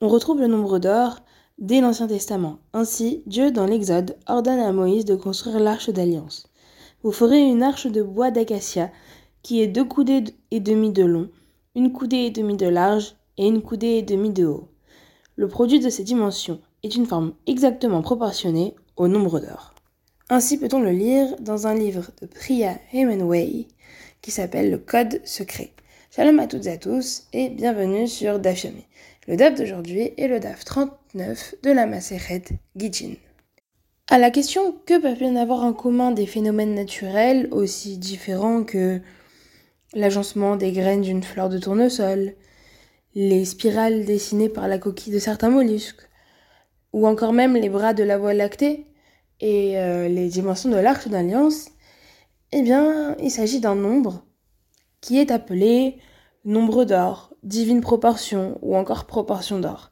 On retrouve le nombre d'or dès l'Ancien Testament. Ainsi, Dieu, dans l'Exode, ordonne à Moïse de construire l'arche d'alliance. Vous ferez une arche de bois d'acacia qui est deux coudées et demi de long, une coudée et demie de large et une coudée et demie de haut. Le produit de ces dimensions est une forme exactement proportionnée au nombre d'or. Ainsi peut-on le lire dans un livre de Priya Hemingway qui s'appelle Le Code secret. Shalom à toutes et à tous et bienvenue sur DAF Le DAF d'aujourd'hui est le DAF 39 de la Maseret Gittin. À la question que peuvent bien avoir en commun des phénomènes naturels aussi différents que l'agencement des graines d'une fleur de tournesol, les spirales dessinées par la coquille de certains mollusques, ou encore même les bras de la Voie lactée et euh, les dimensions de l'arche d'alliance, eh bien, il s'agit d'un nombre qui est appelé nombre d'or, divine proportion ou encore proportion d'or.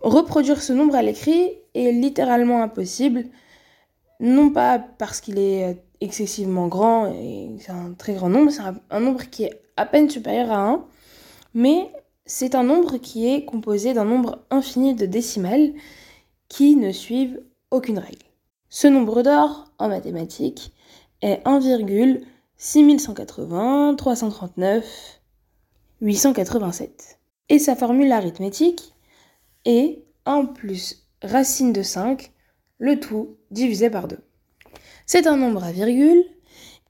Reproduire ce nombre à l'écrit est littéralement impossible, non pas parce qu'il est excessivement grand et c'est un très grand nombre, c'est un, nombre qui est à peine supérieur à 1, mais c'est un nombre qui est composé d'un nombre infini de décimales qui ne suivent aucune règle. Ce nombre d'or, en mathématiques, est 1,6180 339 887. Et sa formule arithmétique est 1 plus racine de 5, le tout divisé par 2. C'est un nombre à virgule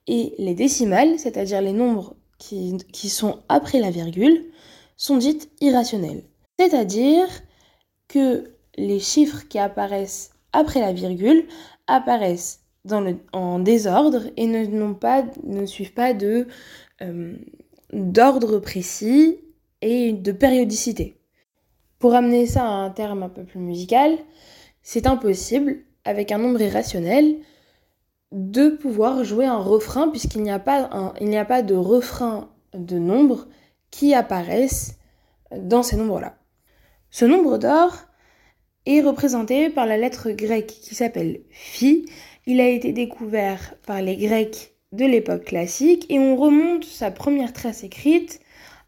et les décimales, c'est-à-dire les nombres qui, sont après la virgule, sont dites irrationnelles. C'est-à-dire que les chiffres qui apparaissent après la virgule apparaissent en désordre et ne suivent pas de euh, d'ordre précis et de périodicité. Pour amener ça à un terme un peu plus musical, c'est impossible, avec un nombre irrationnel, de pouvoir jouer un refrain puisqu'il n'y a, pas de refrain de nombre qui apparaissent dans ces nombres-là. Ce nombre d'or est représenté par la lettre grecque qui s'appelle phi. Il a été découvert par les Grecs de l'époque classique et on remonte sa première trace écrite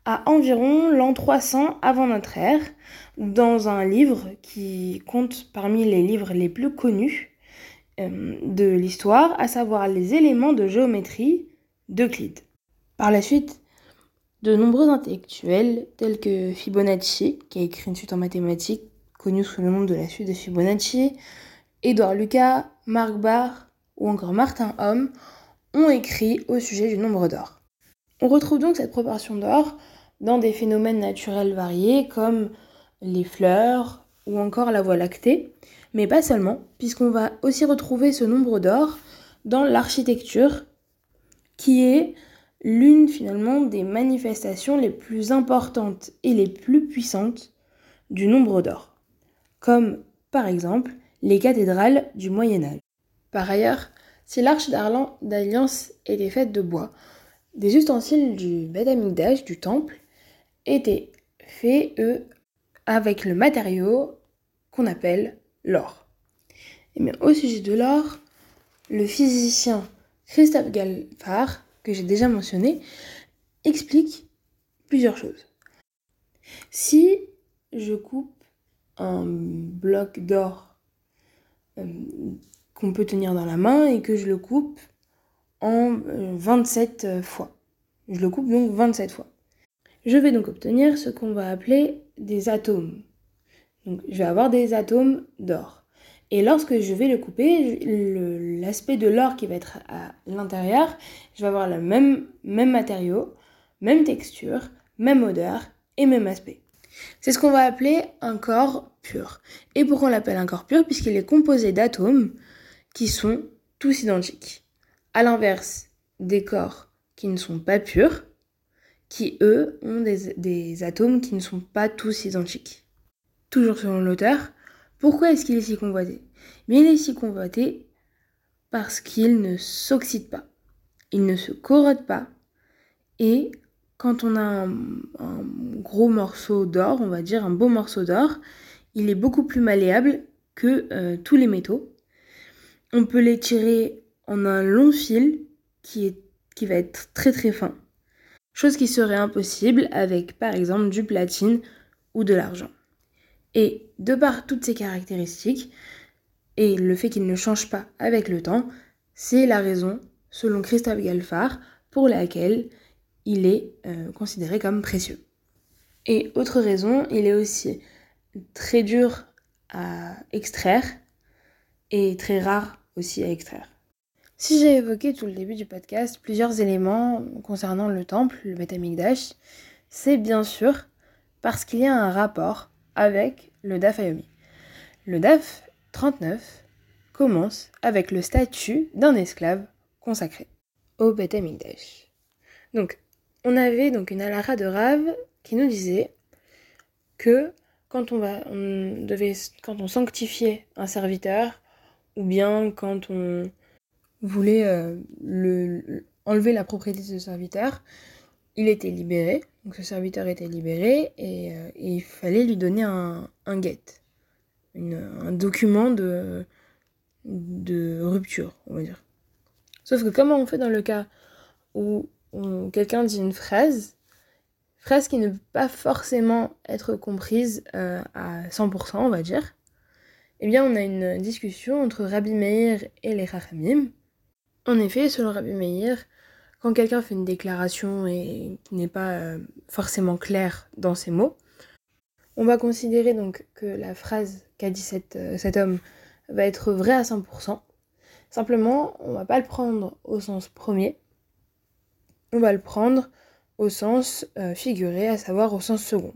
à environ l'an 300 avant notre ère dans un livre qui compte parmi les livres les plus connus euh, de l'histoire, à savoir les éléments de géométrie d'Euclide. Par la suite, de nombreux intellectuels tels que Fibonacci, qui a écrit une suite en mathématiques connu sous le nom de la suite de Fibonacci, Édouard Lucas, Marc Barr ou encore Martin Homme ont écrit au sujet du nombre d'or. On retrouve donc cette proportion d'or dans des phénomènes naturels variés comme les fleurs ou encore la voie lactée, mais pas seulement, puisqu'on va aussi retrouver ce nombre d'or dans l'architecture, qui est l'une finalement des manifestations les plus importantes et les plus puissantes du nombre d'or comme par exemple les cathédrales du Moyen Âge. Par ailleurs, si l'arche d'alliance était faite de bois, des ustensiles du Beth du temple, étaient faits, eux, avec le matériau qu'on appelle l'or. Et bien, au sujet de l'or, le physicien Christophe Galfard, que j'ai déjà mentionné, explique plusieurs choses. Si je coupe un bloc d'or euh, qu'on peut tenir dans la main et que je le coupe en 27 euh, fois. Je le coupe donc 27 fois. Je vais donc obtenir ce qu'on va appeler des atomes. Je vais avoir des atomes d'or. Et lorsque je vais le couper, l'aspect de l'or qui va être à l'intérieur, je vais avoir le même, même matériau, même texture, même odeur et même aspect. C'est ce qu'on va appeler un corps pur. Et pourquoi on l'appelle un corps pur? Puisqu'il est composé d'atomes qui sont tous identiques. À l'inverse des corps qui ne sont pas purs, qui eux ont des, atomes qui ne sont pas tous identiques. Toujours selon l'auteur, pourquoi est-ce qu'il est si convoité? Mais il est si convoité parce qu'il ne s'oxyde pas, il ne se corrode pas, et quand on a un, gros morceau d'or, on va dire un beau morceau d'or, il est beaucoup plus malléable que euh, tous les métaux. On peut l'étirer en un long fil qui va être très très fin. Chose qui serait impossible avec par exemple du platine ou de l'argent. Et de par toutes ces caractéristiques, et le fait qu'il ne change pas avec le temps, c'est la raison, selon Christophe Galfard, pour laquelle il est euh, considéré comme précieux. Et autre raison, il est aussi très dur à extraire et très rare aussi à extraire. Si j'ai évoqué tout le début du podcast plusieurs éléments concernant le temple, le Beth Amikdash, c'est bien sûr parce qu'il y a un rapport avec le Daf Ayomi. Le Daf 39 commence avec le statut d'un esclave consacré au Beth Amikdash. Donc, on avait donc une alara de Rav qui nous disait que quand on, va, on devait, quand on sanctifiait un serviteur, ou bien quand on voulait euh, le, enlever la propriété de ce serviteur, il était libéré, donc ce serviteur était libéré et, euh, il fallait lui donner un, un get, un document de, de rupture, on va dire. Sauf que comment on fait dans le cas où quelqu'un dit une phrase, phrase qui ne peut pas forcément être comprise euh, à 100%, on va dire, eh bien on a une discussion entre Rabbi Meir et les Chachamim. En effet, selon Rabbi Meir, quand quelqu'un fait une déclaration et qui n'est pas euh, forcément claire dans ses mots, on va considérer donc que la phrase qu'a dit euh, cet homme va être vraie à 100%. Simplement, on va pas le prendre au sens premier, on va le prendre au sens euh, figuré, à savoir au sens second.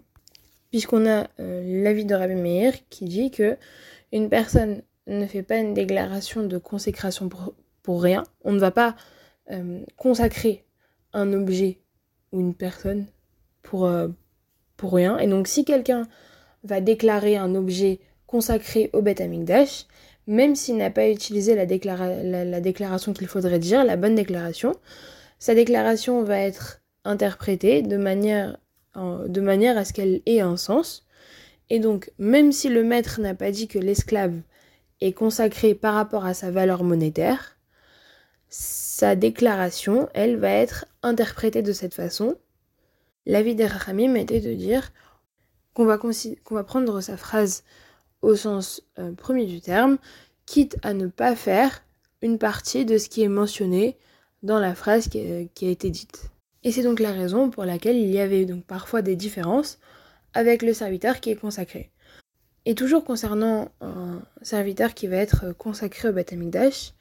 Puisqu'on a l'avis de Rabbi Meir qui dit que une personne ne fait pas une déclaration de consécration pour rien. On ne va pas euh, consacrer un objet ou une personne pour, euh, pour rien. Et donc si quelqu'un va déclarer un objet consacré au Beth Amikdash, même s'il n'a pas utilisé la, la déclaration qu'il faudrait dire, la bonne déclaration, sa déclaration va être interprétée de manière à ce qu'elle ait un sens. Et donc, même si le maître n'a pas dit que l'esclave est consacré par rapport à sa valeur monétaire, sa déclaration, elle, va être interprétée de cette façon. L'avis des Rachamim était de dire qu'on va, prendre sa phrase au sens euh, premier du terme, quitte à ne pas faire une partie de ce qui est mentionné dans la phrase qui a, été dite. Et c'est donc la raison pour laquelle il y avait donc parfois des différences avec le serviteur qui est consacré. Et toujours concernant un serviteur qui va être consacré au Beth Amikdash,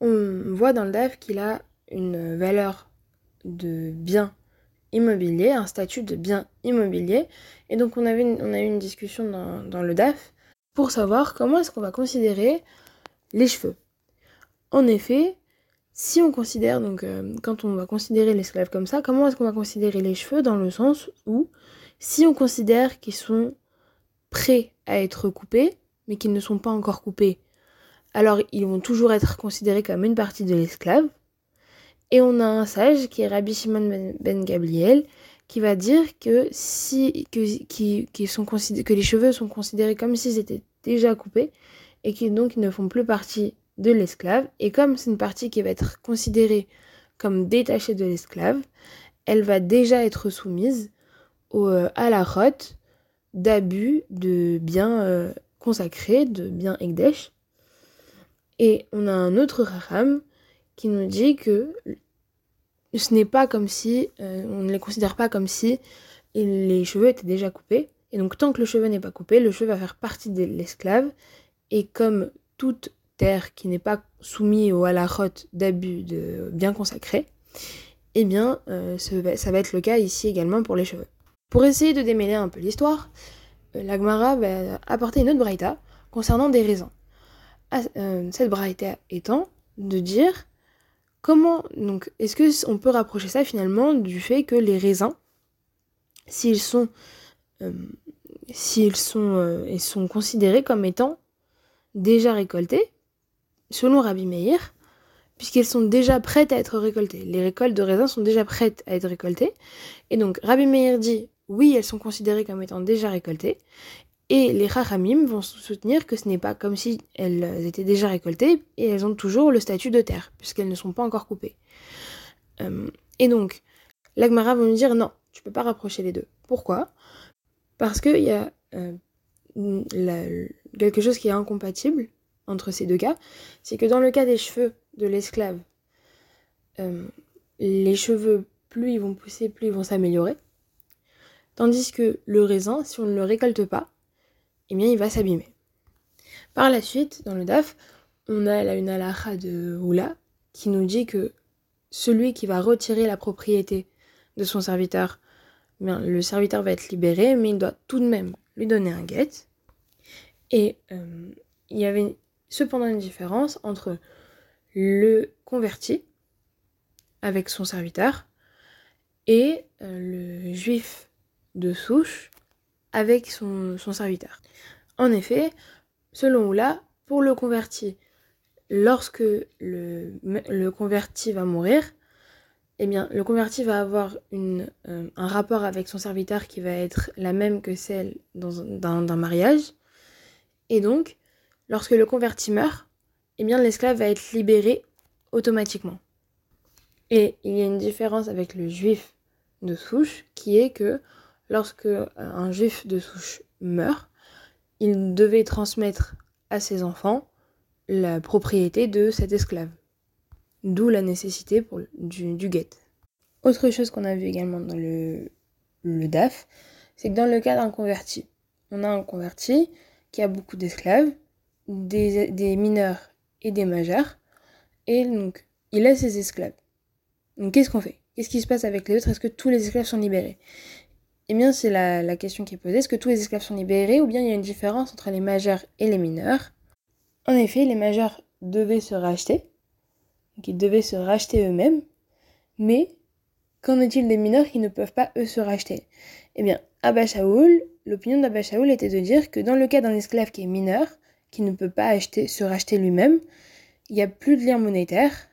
on voit dans le DAF qu'il a une valeur de bien immobilier, un statut de bien immobilier. Et donc on, a eu une discussion dans, le DAF pour savoir comment est-ce qu'on va considérer les cheveux. En effet, si on considère, donc euh, quand on va considérer l'esclave comme ça, comment est-ce qu'on va considérer les cheveux dans le sens où si on considère qu'ils sont prêts à être coupés, mais qu'ils ne sont pas encore coupés, alors ils vont toujours être considérés comme une partie de l'esclave. Et on a un sage qui est Rabbi Shimon ben, ben Gabriel qui va dire que si que, sont que les cheveux sont considérés comme s'ils étaient déjà coupés et qui donc ne font plus partie de l'esclave et comme c'est une partie qui va être considérée comme détachée de l'esclave, elle va déjà être soumise euh, à la d'abus de biens euh, consacrés, de biens Egdesh, et on a un autre Raham qui nous dit que ce n'est pas comme si, euh, on ne les considère pas comme si les cheveux étaient déjà coupés. Et donc tant que le cheveu n'est pas coupé, le cheveu va faire partie de l'esclave. Et comme toute terre qui n'est pas soumise au halachot d'abus de bien consacré, eh bien ça va être le cas ici également pour les cheveux. Pour essayer de démêler un peu l'histoire, euh, l'Agmara va apporter une autre braïta concernant des raisins. Euh, cette braïta étant de dire comment donc est-ce que on peut rapprocher ça finalement du fait que les raisins s'ils sont euh, sont sont considérés comme étant déjà récoltés selon Rabbi Meir puisqu'elles sont déjà prêtes à être récoltées. Les récoltes de raisins sont déjà prêtes à être récoltées. Et donc Rabbi Meir dit oui, elles sont considérées comme étant déjà récoltées. Et les Chachamim vont soutenir que ce n'est pas comme si elles étaient déjà récoltées et elles ont toujours le statut de terre, puisqu'elles ne sont pas encore coupées. Euh, et donc, l'Agmara va nous dire non, tu peux pas rapprocher les deux. Pourquoi? Parce qu'il y a euh, quelque chose qui est incompatible entre ces deux cas, c'est que dans le cas des cheveux de l'esclave, euh, les cheveux, plus ils vont pousser, plus ils vont s'améliorer. Tandis que le raisin, si on ne le récolte pas, eh bien il va s'abîmer. Par la suite, dans le DAF, on a une halakha de Oula qui nous dit que celui qui va retirer la propriété de son serviteur, eh le serviteur va être libéré, mais il doit tout de même lui donner un guet. Et euh, il y avait cependant une différence entre le converti avec son serviteur et euh, le juif de souche avec son, serviteur. En effet, selon Oula, pour le converti, lorsque le, converti va mourir, eh bien, le converti va avoir euh, un rapport avec son serviteur qui va être la même que celle d'un mariage. Et donc, lorsque le converti meurt, eh bien, l'esclave va être libéré automatiquement. Et il y a une différence avec le juif de souche qui est que lorsque euh, un juif de souche meurt, il devait transmettre à ses enfants la propriété de cet esclave. D'où la nécessité du, guet. Autre chose qu'on a vu également dans le, DAF, c'est que dans le cas d'un converti, on a un converti qui a beaucoup d'esclaves, des, des, mineurs et des majeurs, et donc il a ses esclaves. Donc qu'est-ce qu'on fait? Qu'est-ce qui se passe avec les autres? Est-ce que tous les esclaves sont libérés? Eh bien c'est la, question qui est posée, est-ce que tous les esclaves sont libérés ou bien il y a une différence entre les majeurs et les mineurs? En effet, les majeurs devaient se racheter, donc ils devaient se racheter eux-mêmes, mais qu'en est-il des mineurs qui ne peuvent pas eux se racheter? Eh bien, Abba Shaoul, l'opinion d'Abba Shaoul était de dire que dans le cas d'un esclave qui est mineur, qui ne peut pas se racheter lui-même, il n'y a plus de lien monétaire.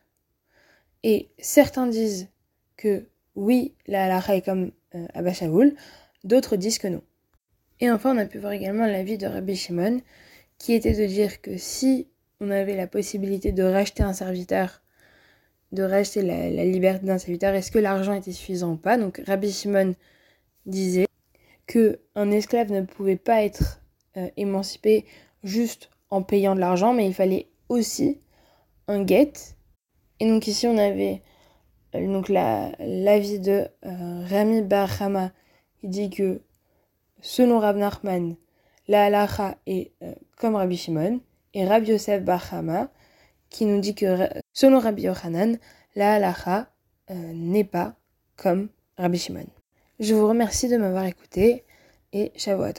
Et certains disent que oui, la halakha est comme euh, Abba Shaoul, d'autres disent que non. Et enfin, on a pu voir également l'avis de Rabbi Shimon, qui était de dire que si on avait la possibilité de racheter un serviteur de racheter la, liberté d'un serviteur, est-ce que l'argent était suffisant ou pas? Donc Rabbi Shimon disait que un esclave ne pouvait pas être euh, émancipé juste en payant de l'argent, mais il fallait aussi un guet. Et donc ici on avait donc l'avis de euh, Rami Barhama qui dit que selon Rab Nachman, la halacha est comme Rabbi Shimon, et Rabbi Yosef Barhama qui nous dit que selon Rabbi Yochanan, la halacha euh, n'est pas comme Rabbi Shimon. Je vous remercie de m'avoir écouté et Shavuot